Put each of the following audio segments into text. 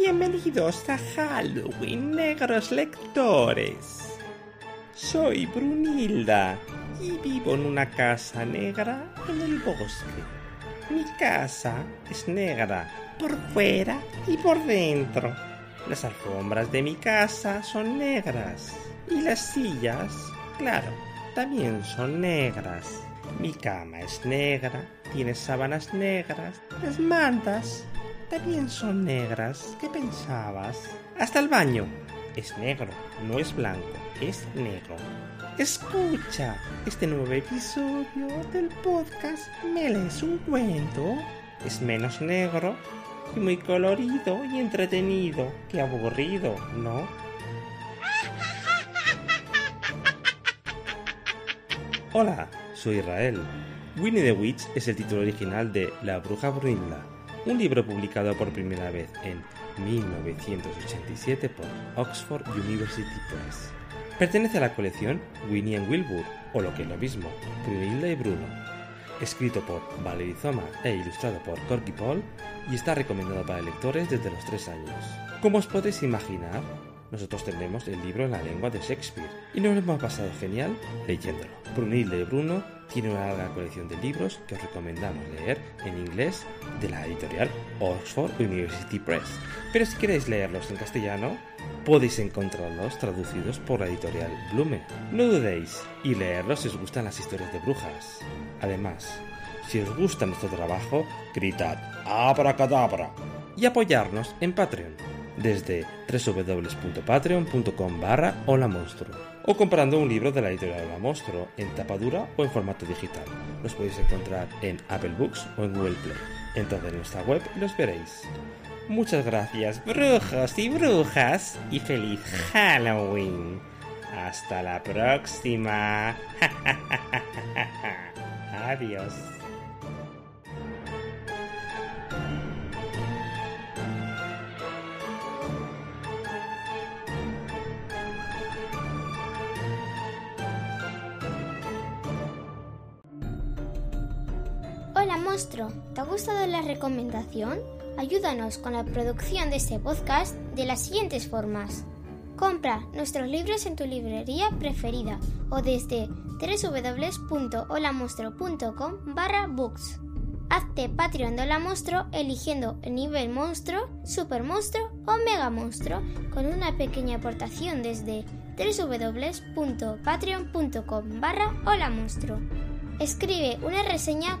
Bienvenidos a Halloween, negros lectores. Soy Brunilda y vivo en una casa negra en el bosque. Mi casa es negra por fuera y por dentro. Las alfombras de mi casa son negras y las sillas, claro, también son negras. Mi cama es negra, tiene sábanas negras, las mantas también son negras. ¿Qué pensabas? Hasta el baño. Es negro, no es blanco, es negro. Escucha este nuevo episodio del podcast ¿Me lees un cuento? Es menos negro y muy colorido y entretenido que aburrido, ¿no? Hola, soy Israel. Winnie the Witch es el título original de La Bruja Brunilda, un libro publicado por primera vez en 1987 por Oxford University Press. Pertenece a la colección Winnie and Wilbur, o lo que es lo mismo, Brunilda y Bruno, escrito por Valerie Zoma e ilustrado por Corky Paul, y está recomendado para lectores desde los 3 años. Como os podéis imaginar, nosotros tenemos el libro en la lengua de Shakespeare y nos lo hemos pasado genial leyéndolo. Brunilda y Bruno tiene una larga colección de libros que os recomendamos leer en inglés de la editorial Oxford University Press. Pero si queréis leerlos en castellano, podéis encontrarlos traducidos por la editorial Blume. No dudéis y leerlos si os gustan las historias de brujas. Además, si os gusta nuestro trabajo, gritad ¡Abracadabra! y apoyarnos en Patreon desde www.patreon.com barra Monstruo o comprando un libro de la editorial Hola Monstruo en tapadura o en formato digital. Los podéis encontrar en Apple Books o en Google Play. Entrad en nuestra web los veréis. Muchas gracias, brujos y brujas, y feliz Halloween. Hasta la próxima. Adiós. Hola, monstruo. ¿Te ha gustado la recomendación? Ayúdanos con la producción de este podcast de las siguientes formas. Compra nuestros libros en tu librería preferida o desde www.holamonstruo.com barra books. Hazte Patreon de Hola Monstruo eligiendo el nivel monstruo, super monstruo o mega monstruo con una pequeña aportación desde www.patreon.com barra Hola Monstruo. Escribe una reseña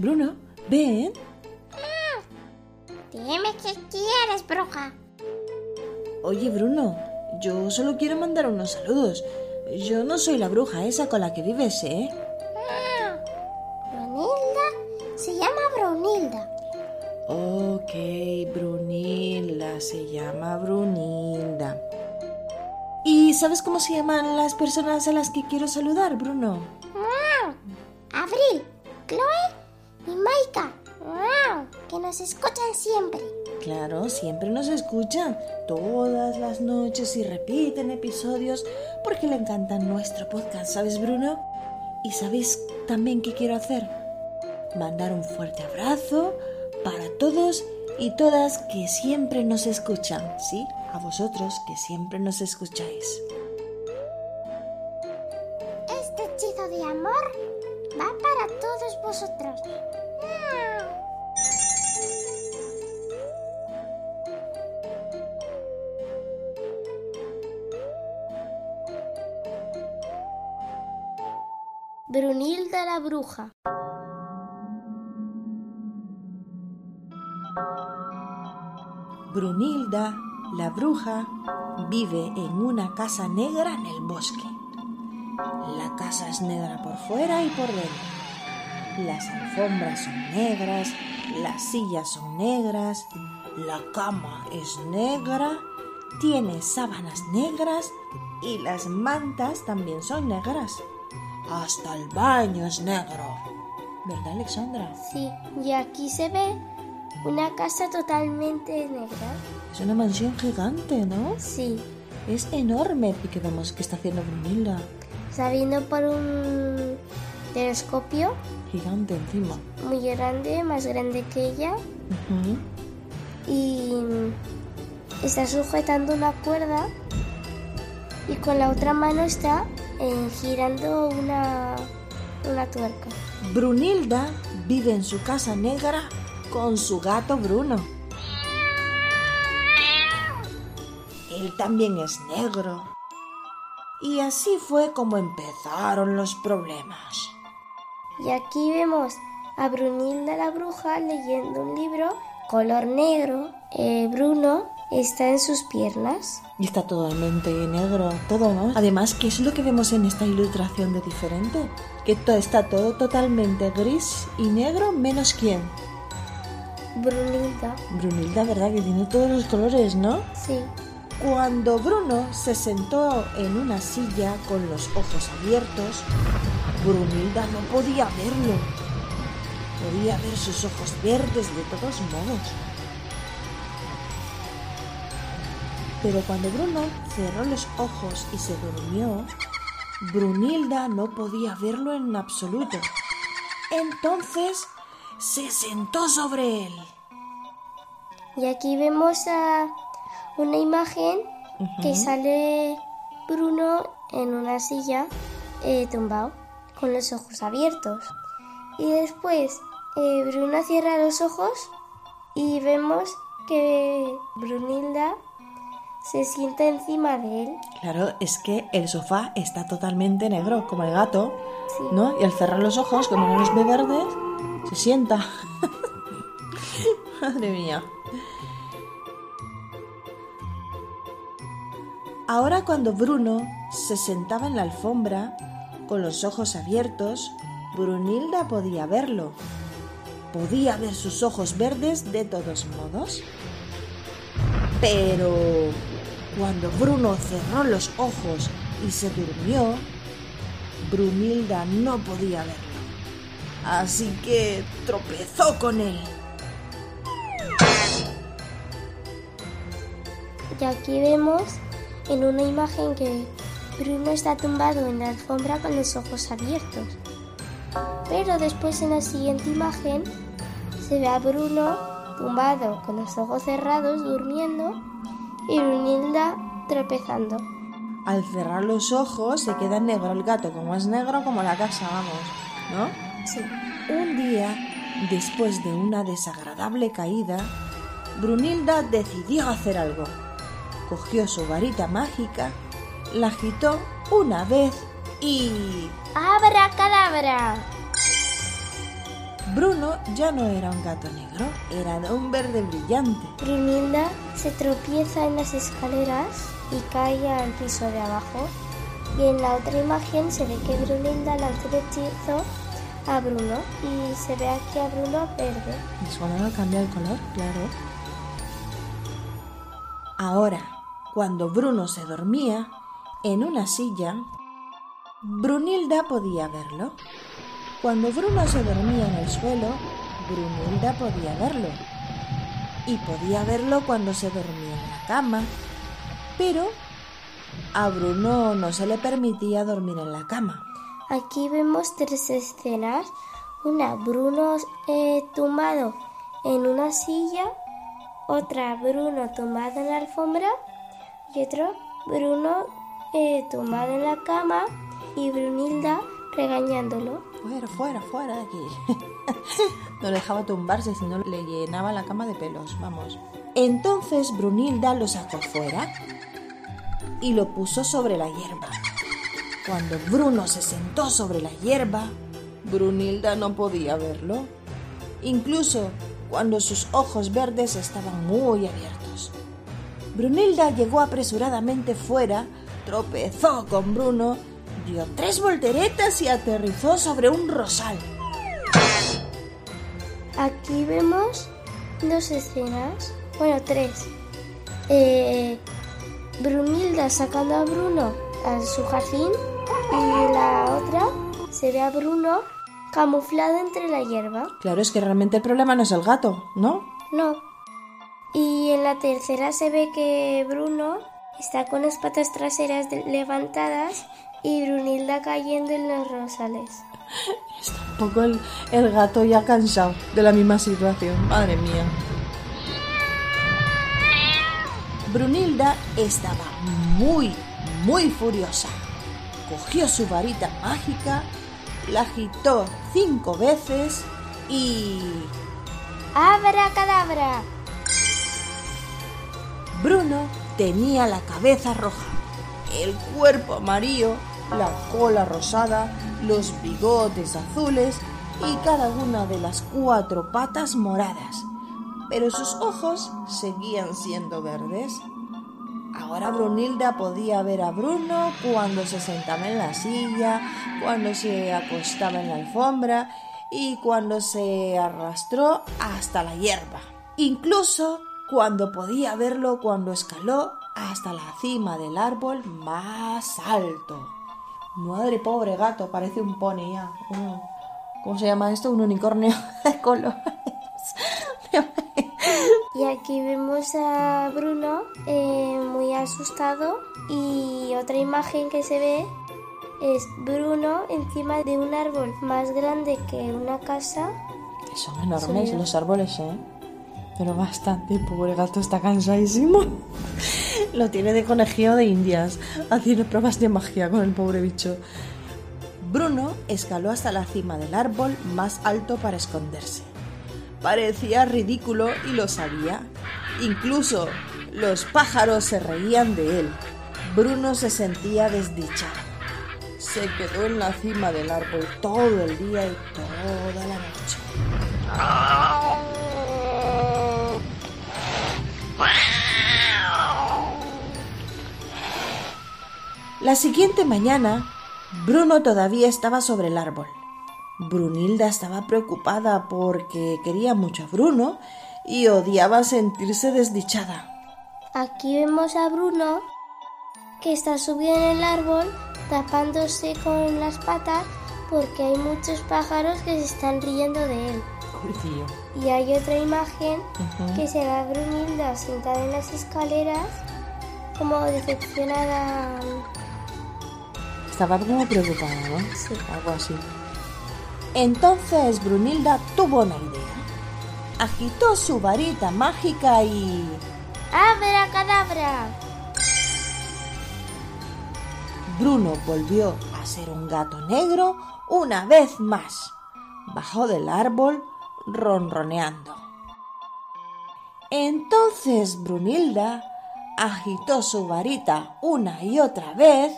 Bruno, ven. Dime qué quieres, bruja. Oye, Bruno, yo solo quiero mandar unos saludos. Yo no soy la bruja esa con la que vives, ¿eh? Brunilda se llama Brunilda. Ok, Brunilda, se llama Brunilda. ¿Y sabes cómo se llaman las personas a las que quiero saludar, Bruno? Abril, Chloe. Que nos escuchan siempre. Claro, siempre nos escuchan todas las noches y repiten episodios porque le encanta nuestro podcast, ¿sabes Bruno? Y sabéis también qué quiero hacer? Mandar un fuerte abrazo para todos y todas que siempre nos escuchan, ¿sí? A vosotros que siempre nos escucháis. Bruja. Brunilda, la bruja, vive en una casa negra en el bosque. La casa es negra por fuera y por dentro. Las alfombras son negras, las sillas son negras, la cama es negra, tiene sábanas negras y las mantas también son negras. Hasta el baño es negro. ¿Verdad, Alexandra? Sí, y aquí se ve una casa totalmente negra. Es una mansión gigante, ¿no? Sí, Es enorme. ¿Y qué vemos que está haciendo Brunilda? está viendo por un telescopio Gigante encima. muy grande, más grande que ella, y está sujetando una cuerda y con la otra mano está eh, girando una, una tuerca. Brunilda vive en su casa negra con su gato Bruno. Él también es negro. Y así fue como empezaron los problemas. Y aquí vemos a Brunilda la bruja leyendo un libro color negro. Eh, Bruno está en sus piernas. Y está totalmente negro, todo, ¿no? Además, ¿qué es lo que vemos en esta ilustración de diferente? Que to- está todo totalmente gris y negro, menos quién. Brunilda, Brunilda, ¿verdad? Que tiene todos los colores, ¿no? sí. Cuando Bruno se sentó en una silla con los ojos abiertos, Brunilda no podía verlo. Podía ver sus ojos verdes de todos modos. Pero cuando Bruno cerró los ojos y se durmió, Brunilda no podía verlo en absoluto. Entonces se sentó sobre él. Y aquí vemos a una imagen que sale Bruno en una silla eh, tumbado con los ojos abiertos. Y después eh, Bruno cierra los ojos y vemos que Brunilda se sienta encima de él. Claro, es que el sofá está totalmente negro, como el gato, Sí. ¿no? Y al cerrar los ojos, como no los ve verdes, se sienta. Madre mía. Ahora cuando Bruno se sentaba en la alfombra, con los ojos abiertos, Brunilda podía verlo. Podía ver sus ojos verdes de todos modos. Pero cuando Bruno cerró los ojos y se durmió, Brunilda no podía verlo. Así que tropezó con él. Y aquí vemos en una imagen que Bruno está tumbado en la alfombra con los ojos abiertos. Pero después en la siguiente imagen se ve a Bruno tumbado con los ojos cerrados durmiendo y Brunilda tropezando. Al cerrar los ojos se queda negro el gato, como es negro como la casa, vamos, ¿no? Sí. Un día, después de una desagradable caída, Brunilda decidió hacer algo. Cogió su varita mágica, la agitó una vez y... ¡Abra cadabra! Bruno ya no era un gato negro, era un verde brillante. Brunilda se tropieza en las escaleras y cae al piso de abajo. Y en la otra imagen se ve que Brunilda lanza el hechizo a Bruno y se ve aquí a Bruno verde. Y solo no cambia el color, claro. Ahora, cuando Bruno se dormía en una silla, Brunilda podía verlo. Cuando Bruno se dormía en el suelo, Brunilda podía verlo. Y podía verlo cuando se dormía en la cama. Pero a Bruno no se le permitía dormir en la cama. Aquí vemos tres escenas. Una, Bruno eh, tumbado en una silla. Otra, Bruno tumbado en la alfombra. Y otro, Bruno eh, tumbado en la cama. Y Brunilda regañándolo. Fuera, fuera, fuera de aquí. no dejaba tumbarse, sino le llenaba la cama de pelos, vamos. Entonces Brunilda lo sacó fuera y lo puso sobre la hierba. Cuando Bruno se sentó sobre la hierba, Brunilda no podía verlo, incluso cuando sus ojos verdes estaban muy abiertos. Brunilda llegó apresuradamente fuera, tropezó con Bruno, dio tres volteretas y aterrizó sobre un rosal. Aquí vemos dos escenas, bueno, tres. Eh, Brunilda sacando a Bruno a su jardín y la otra se ve a Bruno camuflado entre la hierba. Claro, es que realmente el problema no es el gato, ¿no? No. Y en la tercera se ve que Bruno está con las patas traseras levantadas y Brunilda cayendo en los rosales. Está un poco el, el gato ya cansado de la misma situación. Madre mía. Brunilda estaba muy, muy furiosa. Cogió su varita mágica, la agitó cinco veces y... ¡Abra cadabra! Bruno tenía la cabeza roja, el cuerpo amarillo, la cola rosada, los bigotes azules y cada una de las cuatro patas moradas pero sus ojos seguían siendo verdes. Ahora Brunilda podía ver a Bruno cuando se sentaba en la silla, cuando se acostaba en la alfombra y cuando se arrastró hasta la hierba. Incluso cuando podía verlo cuando escaló hasta la cima del árbol más alto. Madre pobre gato, parece un pony ya. ¿Cómo se llama esto? Un unicornio de colores. Y aquí vemos a Bruno eh, muy asustado y otra imagen que se ve es Bruno encima de un árbol más grande que una casa. Son enormes los árboles, ¿eh? Pero bastante, pobre gato está cansadísimo. Lo tiene de conejillo de indias, haciendo pruebas de magia con el pobre bicho. Bruno escaló hasta la cima del árbol más alto para esconderse. Parecía ridículo y lo sabía. Incluso los pájaros se reían de él. Bruno se sentía desdichado. Se quedó en la cima del árbol todo el día y toda la noche. La siguiente mañana, Bruno todavía estaba sobre el árbol. Brunilda estaba preocupada porque quería mucho a Bruno y odiaba sentirse desdichada. Aquí vemos a Bruno que está subido en el árbol tapándose con las patas porque hay muchos pájaros que se están riendo de él. Y hay otra imagen que se ve a Brunilda sentada en las escaleras como decepcionada. Estaba como preocupada, ¿no? Sí. Algo así. Entonces Brunilda tuvo una idea. Agitó su varita mágica y... ¡Abra cadabra! Bruno volvió a ser un gato negro una vez más. Bajó del árbol ronroneando. Entonces Brunilda agitó su varita una y otra vez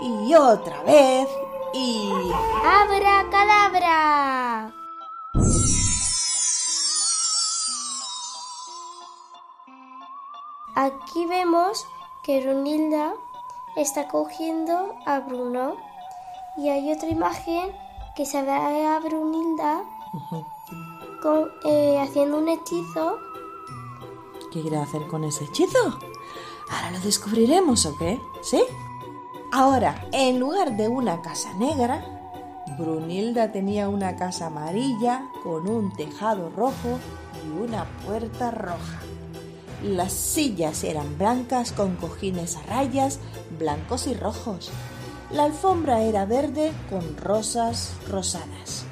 y otra vez y... ¡Abra cadabra! Aquí vemos que Brunilda está cogiendo a Bruno y hay otra imagen que se ve a Brunilda eh, haciendo un hechizo. ¿Qué quiere hacer con ese hechizo? Ahora lo descubriremos, ¿o qué? ¿Sí? Ahora, en lugar de una casa negra, Brunilda tenía una casa amarilla con un tejado rojo y una puerta roja. Las sillas eran blancas con cojines a rayas blancos y rojos. La alfombra era verde con rosas rosadas.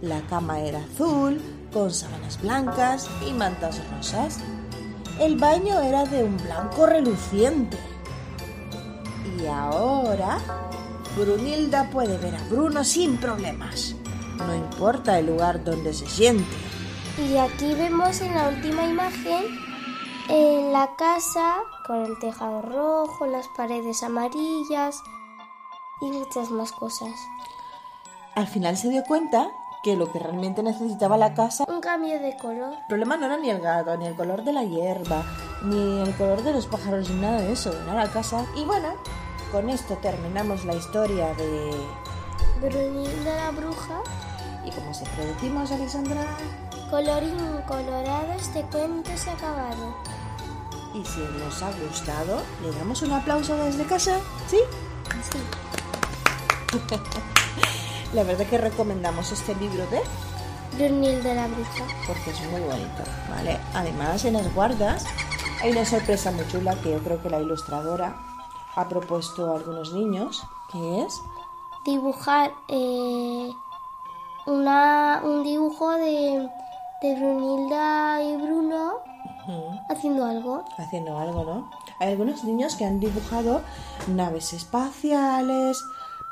La cama era azul con sábanas blancas y mantas rosas. El baño era de un blanco reluciente. Y ahora Brunilda puede ver a Bruno sin problemas. No importa el lugar donde se siente. Y aquí vemos en la última imagen en la casa con el tejado rojo, las paredes amarillas y muchas más cosas. Al final se dio cuenta que lo que realmente necesitaba la casa Un cambio de color. El problema no era ni el gato, ni el color de la hierba, ni el color de los pájaros, ni nada de eso, era la casa. Y bueno, con esto terminamos la historia de... Brunilda la bruja, Y como siempre decimos, Alexandra, colorín colorado, este cuento se ha acabado. y si nos ha gustado, le damos un aplauso desde casa, ¿sí? Sí. La verdad que recomendamos este libro de... Brunilda la bruja. porque es muy bonito, ¿vale? Además, en las guardas hay una sorpresa muy chula que yo creo que la ilustradora ha propuesto a algunos niños, que es Dibujar eh, una, un dibujo de, de Brunilda y Bruno haciendo algo. haciendo algo, ¿no? Hay algunos niños que han dibujado naves espaciales,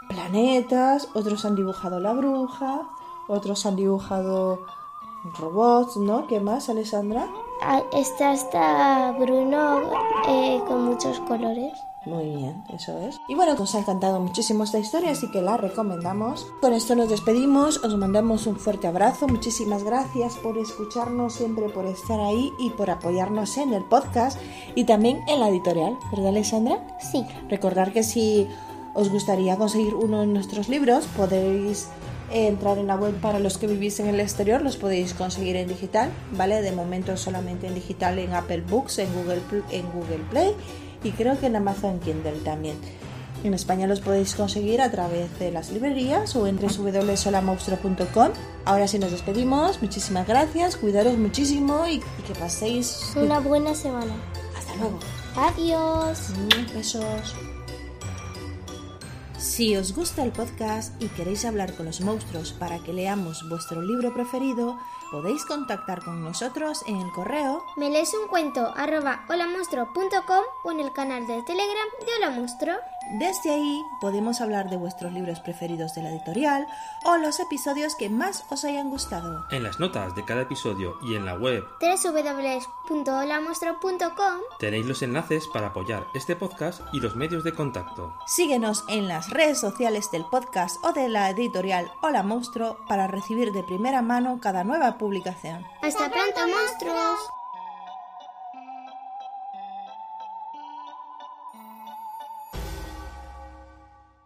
planetas, otros han dibujado la bruja, otros han dibujado robots, ¿no? ¿Qué más, Alessandra? Ah, Está hasta Bruno eh, con muchos colores. Muy bien, eso es. Y bueno, nos ha encantado muchísimo esta historia, así que la recomendamos. Con esto nos despedimos, os mandamos un fuerte abrazo, muchísimas gracias por escucharnos siempre, por estar ahí y por apoyarnos en el podcast y también en la editorial, ¿verdad Alexandra? Sí. Recordar que si os gustaría conseguir uno de nuestros libros, podéis eh, entrar en la web para los que vivís en el exterior, los podéis conseguir en digital, ¿vale? De momento solamente en digital en Apple Books, en Google, en Google Play y creo que en Amazon Kindle también. En España los podéis conseguir a través de las librerías o en www.solamonstruo.com. Ahora sí nos despedimos, muchísimas gracias, cuidaros muchísimo y, y que paséis... Una buena semana. Hasta luego. Adiós. Mm, Besos. Si os gusta el podcast y queréis hablar con los monstruos para que leamos vuestro libro preferido, podéis contactar con nosotros en el correo Me lees un cuento arroba holamonstruo.com o en el canal de Telegram de Hola Monstruo. Desde ahí podemos hablar de vuestros libros preferidos de la editorial o los episodios que más os hayan gustado. En las notas de cada episodio y en la web www.holamonstruo.com tenéis los enlaces para apoyar este podcast y los medios de contacto. Síguenos en las redes sociales del podcast o de la editorial Hola Monstruo para recibir de primera mano cada nueva publicación. Hasta pronto, monstruos.